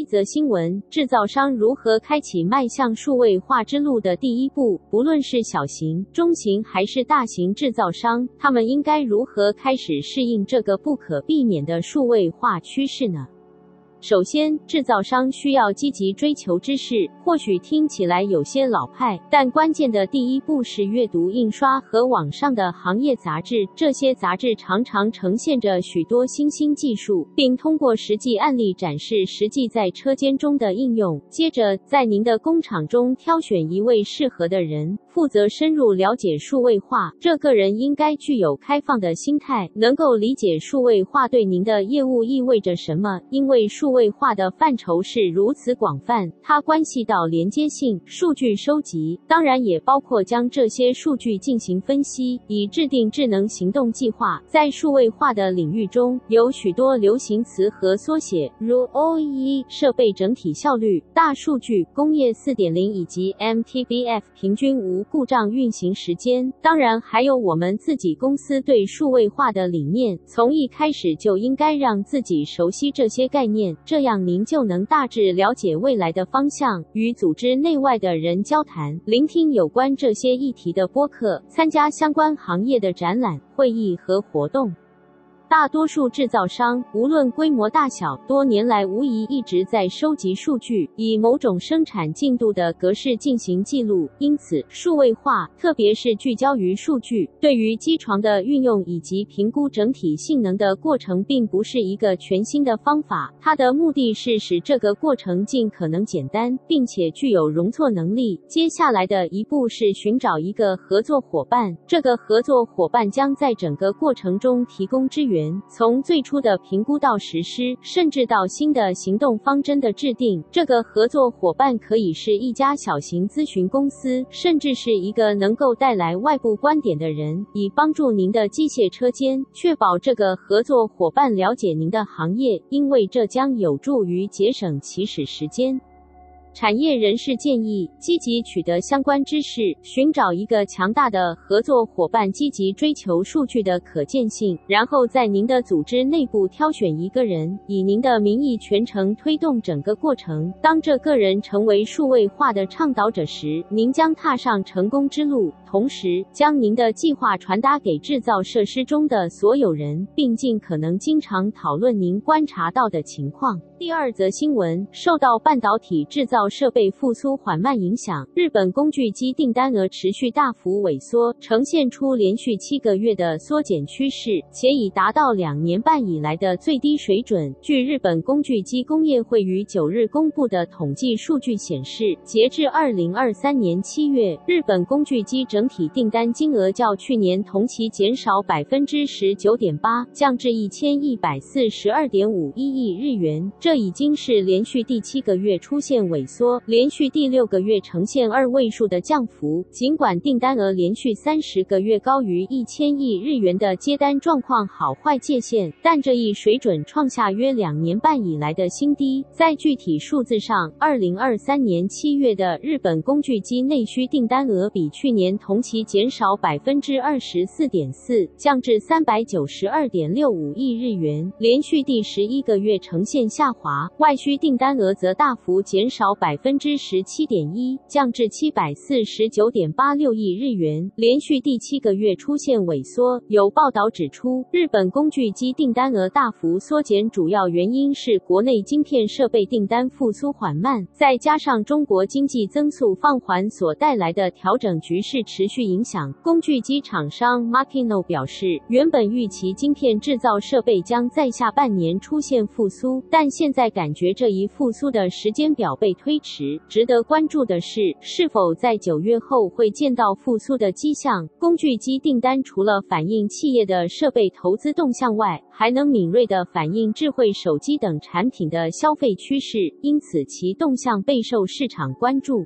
一则新闻：制造商如何开启迈向数位化之路的第一步？不论是小型、中型还是大型制造商，他们应该如何开始适应这个不可避免的数位化趋势呢？首先，制造商需要积极追求知识，或许听起来有些老派，但关键的第一步是阅读印刷和网上的行业杂志。这些杂志常常呈现着许多新兴技术，并通过实际案例展示实际在车间中的应用。接着，在您的工厂中挑选一位适合的人，负责深入了解数位化。这个人应该具有开放的心态，能够理解数位化对您的业务意味着什么，因为数。位化的范畴是如此广泛，它关系到连接性、数据收集，当然也包括将这些数据进行分析，以制定智能行动计划。在数位化的领域中，有许多流行词和缩写，如 OE 设备整体效率、大数据、工业四点零以及 MTBF 平均无故障运行时间。当然，还有我们自己公司对数位化的理念，从一开始就应该让自己熟悉这些概念。这样您就能大致了解未来的方向，与组织内外的人交谈，聆听有关这些议题的播客，参加相关行业的展览、会议和活动。大多数制造商，无论规模大小，多年来无疑一直在收集数据，以某种生产进度的格式进行记录。因此，数位化，特别是聚焦于数据，对于机床的运用以及评估整体性能的过程，并不是一个全新的方法。它的目的是使这个过程尽可能简单，并且具有容错能力。接下来的一步是寻找一个合作伙伴，这个合作伙伴将在整个过程中提供支援。从最初的评估到实施，甚至到新的行动方针的制定，这个合作伙伴可以是一家小型咨询公司，甚至是一个能够带来外部观点的人，以帮助您的机械车间，确保这个合作伙伴了解您的行业，因为这将有助于节省起始时间。产业人士建议积极取得相关知识，寻找一个强大的合作伙伴，积极追求数据的可见性，然后在您的组织内部挑选一个人，以您的名义全程推动整个过程。当这个人成为数位化的倡导者时，您将踏上成功之路。同时，将您的计划传达给制造设施中的所有人，并尽可能经常讨论您观察到的情况。第二则新闻，受到半导体制造设备复苏缓慢影响，日本工具机订单额持续大幅萎缩，呈现出连续七个月的缩减趋势，且已达到两年半以来的最低水准。据日本工具机工业会于九日公布的统计数据显示，截至二零二三年七月，日本工具机整整体订单金额较去年同期减少百分之十九点八，降至一千一百四十二点五一亿日元。这已经是连续第七个月出现萎缩，连续第六个月呈现二位数的降幅。尽管订单额连续三十个月高于一千亿日元的接单状况好坏界限，但这一水准创下约两年半以来的新低。在具体数字上，二零二三年七月的日本工具机内需订单额比去年同同期减少百分之二十四点四，降至三百九十二点六五亿日元，连续第十一个月呈现下滑。外需订单额则大幅减少百分之十七点一，降至七百四十九点八六亿日元，连续第七个月出现萎缩。有报道指出，日本工具机订单额大幅缩减，主要原因是国内晶片设备订单复苏缓慢，再加上中国经济增速放缓所带来的调整局势持持续影响。工具机厂商 Makino 表示，原本预期晶片制造设备将在下半年出现复苏，但现现在感觉这一复苏的时间表被推迟，值得关注的是，是否在九月后会见到复苏的迹象。工具机订单除了反映企业的设备投资动向外，还能敏锐地反映智慧手机等产品的消费趋势，因此其动向备受市场关注。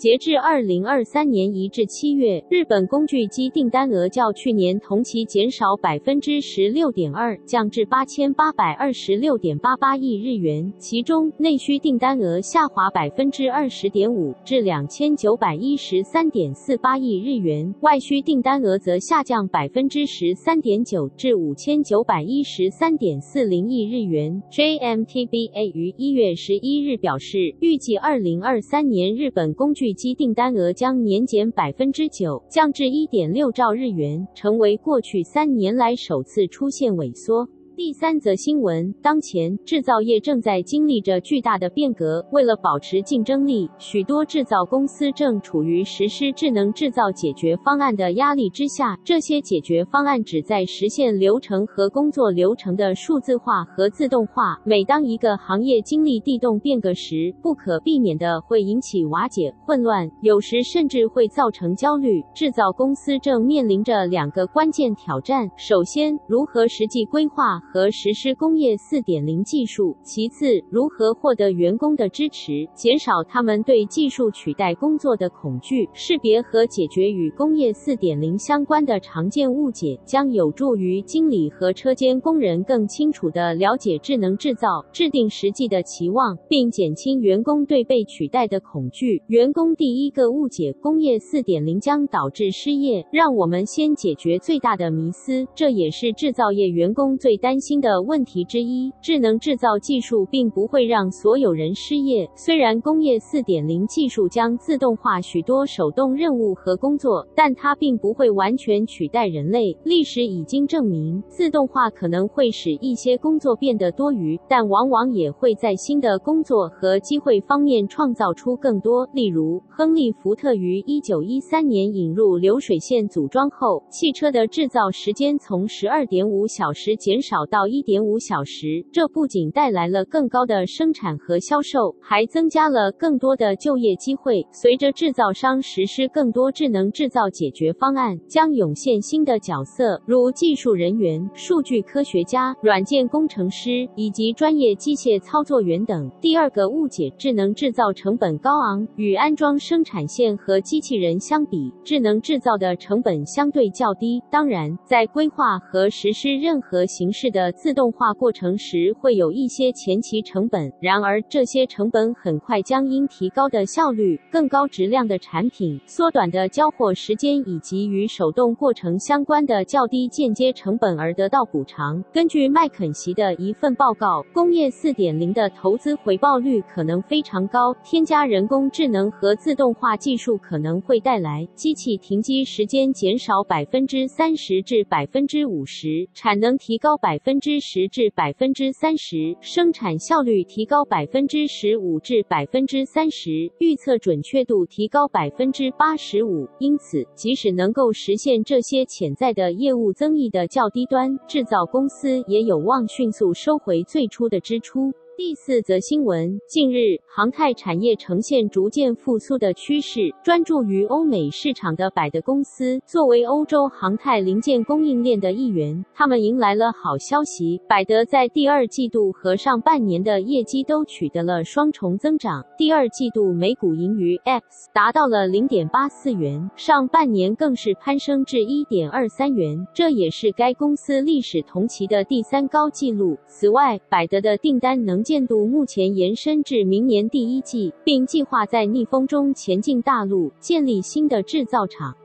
截至二零二三年一至七月，日本工具机订单额较去年同期减少百分之十六点二，降至八千八百二十六点八八亿日元。其中，内需订单额下滑百分之二十点五，至两千九百一十三点四八亿日元；外需订单额则下降百分之十三点九，至五千九百一十三点四零亿日元。JMTBA 于一月十一日表示，预计二零二三年日本工具预计订单额将年减百分之九，降至一点六兆日元，成为过去三年来首次出现萎缩。第三则新闻，当前制造业正在经历着巨大的变革。为了保持竞争力，许多制造公司正处于实施智能制造解决方案的压力之下。这些解决方案旨在实现流程和工作流程的数字化和自动化。每当一个行业经历地动变革时，不可避免的会引起瓦解、混乱，有时甚至会造成焦虑。制造公司正面临着两个关键挑战：首先，如何实际规划和实施工业四点零技术，其次，如何获得员工的支持，减少他们对技术取代工作的恐惧，识别和解决与工业四点零相关的常见误解，将有助于经理和车间工人更清楚地了解智能制造，制定实际的期望，并减轻员工对被取代的恐惧。员工第一个误解：工业四点零将导致失业。让我们先解决最大的迷思，这也是制造业员工最担新的问题之一，智能制造技术并不会让所有人失业。虽然工业四点零技术将自动化许多手动任务和工作，但它并不会完全取代人类。历史已经证明，自动化可能会使一些工作变得多余，但往往也会在新的工作和机会方面创造出更多。例如，亨利·福特于一九一三年引入流水线组装后，汽车的制造时间从十二点五小时减少到一点五小时，这不仅带来了更高的生产和销售，还增加了更多的就业机会。随着制造商实施更多智能制造解决方案，将涌现新的角色，如技术人员、数据科学家、软件工程师以及专业机械操作员等。第二个误解：智能制造成本高昂。与安装生产线和机器人相比，智能制造的成本相对较低。当然，在规划和实施任何形式的的自动化过程时会有一些前期成本，然而这些成本很快将因提高的效率、更高质量的产品、缩短的交货时间以及与手动过程相关的较低间接成本而得到补偿。根据麦肯锡的一份报告，工业4.0的投资回报率可能非常高。添加人工智能和自动化技术可能会带来机器停机时间减少百分之三十至百分之五十，产能提高百分。分之十至百分之三十，生产效率提高百分之十五至百分之三十，预测准确度提高百分之八十五。因此，即使能够实现这些潜在的业务增益的较低端，制造公司也有望迅速收回最初的支出。第四则新闻：近日，航太产业呈现逐渐复苏的趋势。专注于欧美市场的百德公司，作为欧洲航太零件供应链的一员，他们迎来了好消息。百德在第二季度和上半年的业绩都取得了双重增长。第二季度每股盈余 X 达到了零点八四元，上半年更是攀升至一点二三元，这也是该公司历史同期的第三高纪录。此外，百德的订单能见度目前延伸至明年第一季，并计划在逆风中前进大陆，建立新的制造厂。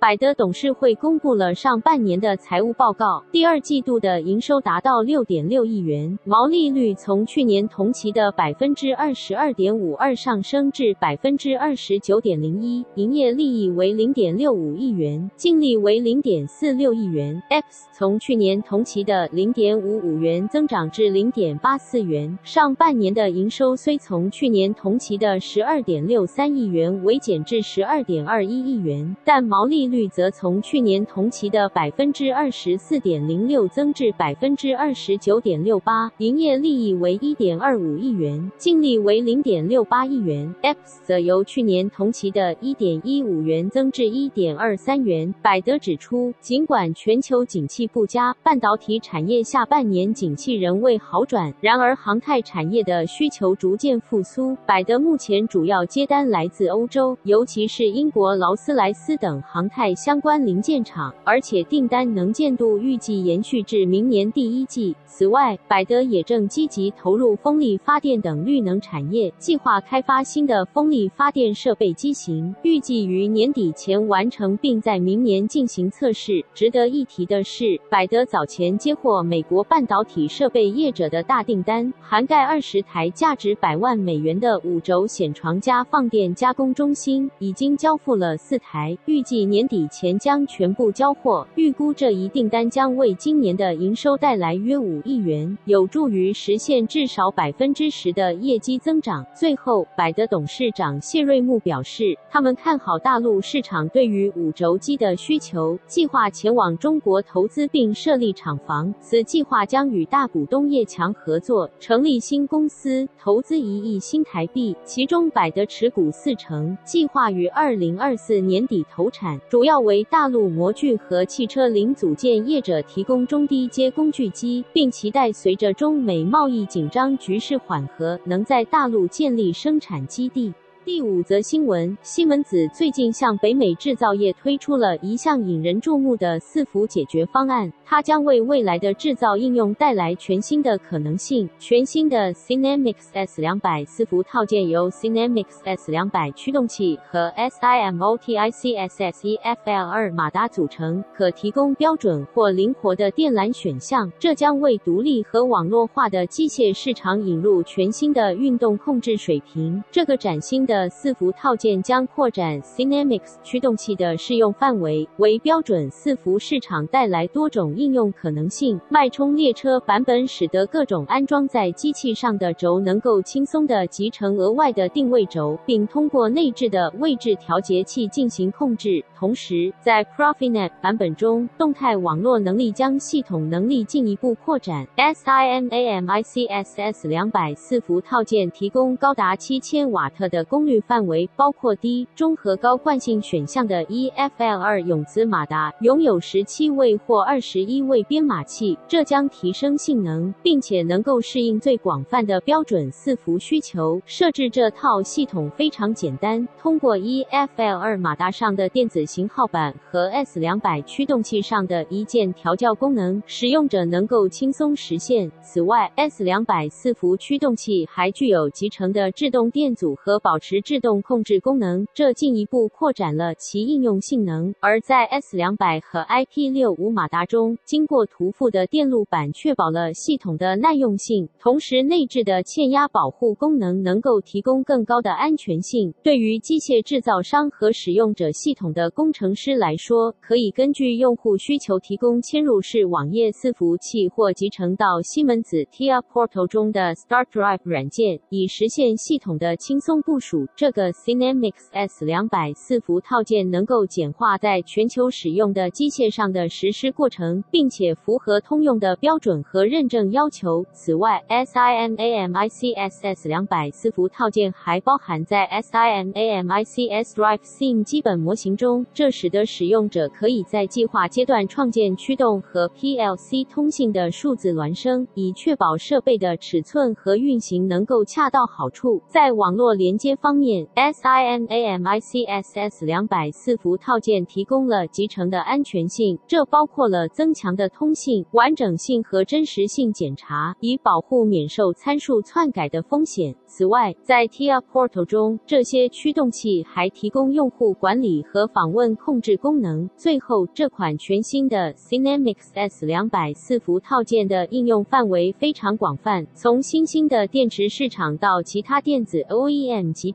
百德董事会公布了上半年的财务报告，第二季度的营收达到六点六亿元，毛利率从去年同期的百分之二十二点五二上升至百分之二十九点零一，营业利益为零点六五亿元，净利为零点四六亿元，EPS 从去年同期的零点五五元增长至零点八四元。上半年的营收虽从去年同期的十二点六三亿元微减至十二点二一亿元，但毛利率则从去年同期的百分之二十四点零六增至百分之二十九点六八，营业利益为一点二五亿元，净利为零点六八亿元。EPS 则由去年同期的一点一五元增至一点二三元。百德指出，尽管全球景气不佳，半导体产业下半年景气仍未好转，然而航太产业的需求逐渐复苏。百德目前主要接单来自欧洲，尤其是英国劳斯莱斯等航太相关零件厂，而且订单能见度预计延续至明年第一季。此外，百德也正积极投入风力发电等绿能产业，计划开发新的风力发电设备机型，预计于年底前完成，并在明年进行测试。值得一提的是，百德早前接获美国半导体设备业者的大订单，涵盖二十台价值百万美元的五轴显床加放电加工中心，已经交付了四台，预计年底前将全部交货。预估这一订单将为今年的营收带来约五亿元，有助于实现至少百分之十的业绩增长。最后，百德董事长谢瑞木表示，他们看好大陆市场对于五轴机的需求，计划前往中国投资并设立厂房。此计划将与大股东叶强合作，成立新公司，投资一亿新台币，其中百德持股四成，计划于二零二四年底投产，主要为大陆模具和汽车零组件业者提供中低阶工具机，并期待随着中美贸易紧张局势缓和，能在大陆建立生产基地。第五则新闻：西门子最近向北美制造业推出了一项引人注目的伺服解决方案，它将为未来的制造应用带来全新的可能性。全新的 Cynamics S200 伺服套件由 Cynamics S200 驱动器和 SIMOTIC SSE-FL2 马达组成，可提供标准或灵活的电缆选项。这将为独立和网络化的机械市场引入全新的运动控制水平。这个崭新的的伺服套件将扩展 CINAMICS 驱动器的适用范围，为标准伺服市场带来多种应用可能性。脉冲列车版本使得各种安装在机器上的轴能够轻松地集成额外的定位轴，并通过内置的位置调节器进行控制。同时，在 Profinet 版本中，动态网络能力将系统能力进一步扩展。SIMAMIC SS200 伺服套件提供高达七千瓦特的功功率范围，包括低、中和高惯性选项的 EFL2 永磁马达，拥有十七位或二十一位编码器，这将提升性能，并且能够适应最广泛的标准伺服需求。设置这套系统非常简单，通过 EFL2 马达上的电子型号板和 S200 驱动器上的一键调教功能，使用者能够轻松实现。此外，S200 伺服驱动器还具有集成的制动电阻和保持制动控制功能，这进一步扩展了其应用性能。而在 S200 和 IP65 马达中，经过涂覆的电路板确保了系统的耐用性，同时内置的欠压保护功能能够提供更高的安全性。对于机械制造商和使用者系统的工程师来说，可以根据用户需求提供嵌入式网页伺服器或集成到西门子 TIA Portal 中的 Start Drive 软件，以实现系统的轻松部署。这个 Cynamics S200 伺服套件能够简化在全球使用的机械上的实施过程，并且符合通用的标准和认证要求。此外，SIMAMIC SS200 伺服套件还包含在 SIMAMIC S-Drive Sim 基本模型中。这使得使用者可以在计划阶段创建驱动和 PLC 通信的数字孪生，以确保设备的尺寸和运行能够恰到好处。在网络连接方方面，SIMAMIC SS200 伺服套件提供了集成的安全性，这包括了增强的通信完整性和真实性检查，以保护免受参数篡改的风险。此外，在 TIA Portal 中，这些驱动器还提供用户管理和访问控制功能。最后，这款全新的 Cynamics S200 伺服套件的应用范围非常广泛，从新兴的电池市场到其他电子 OEM 级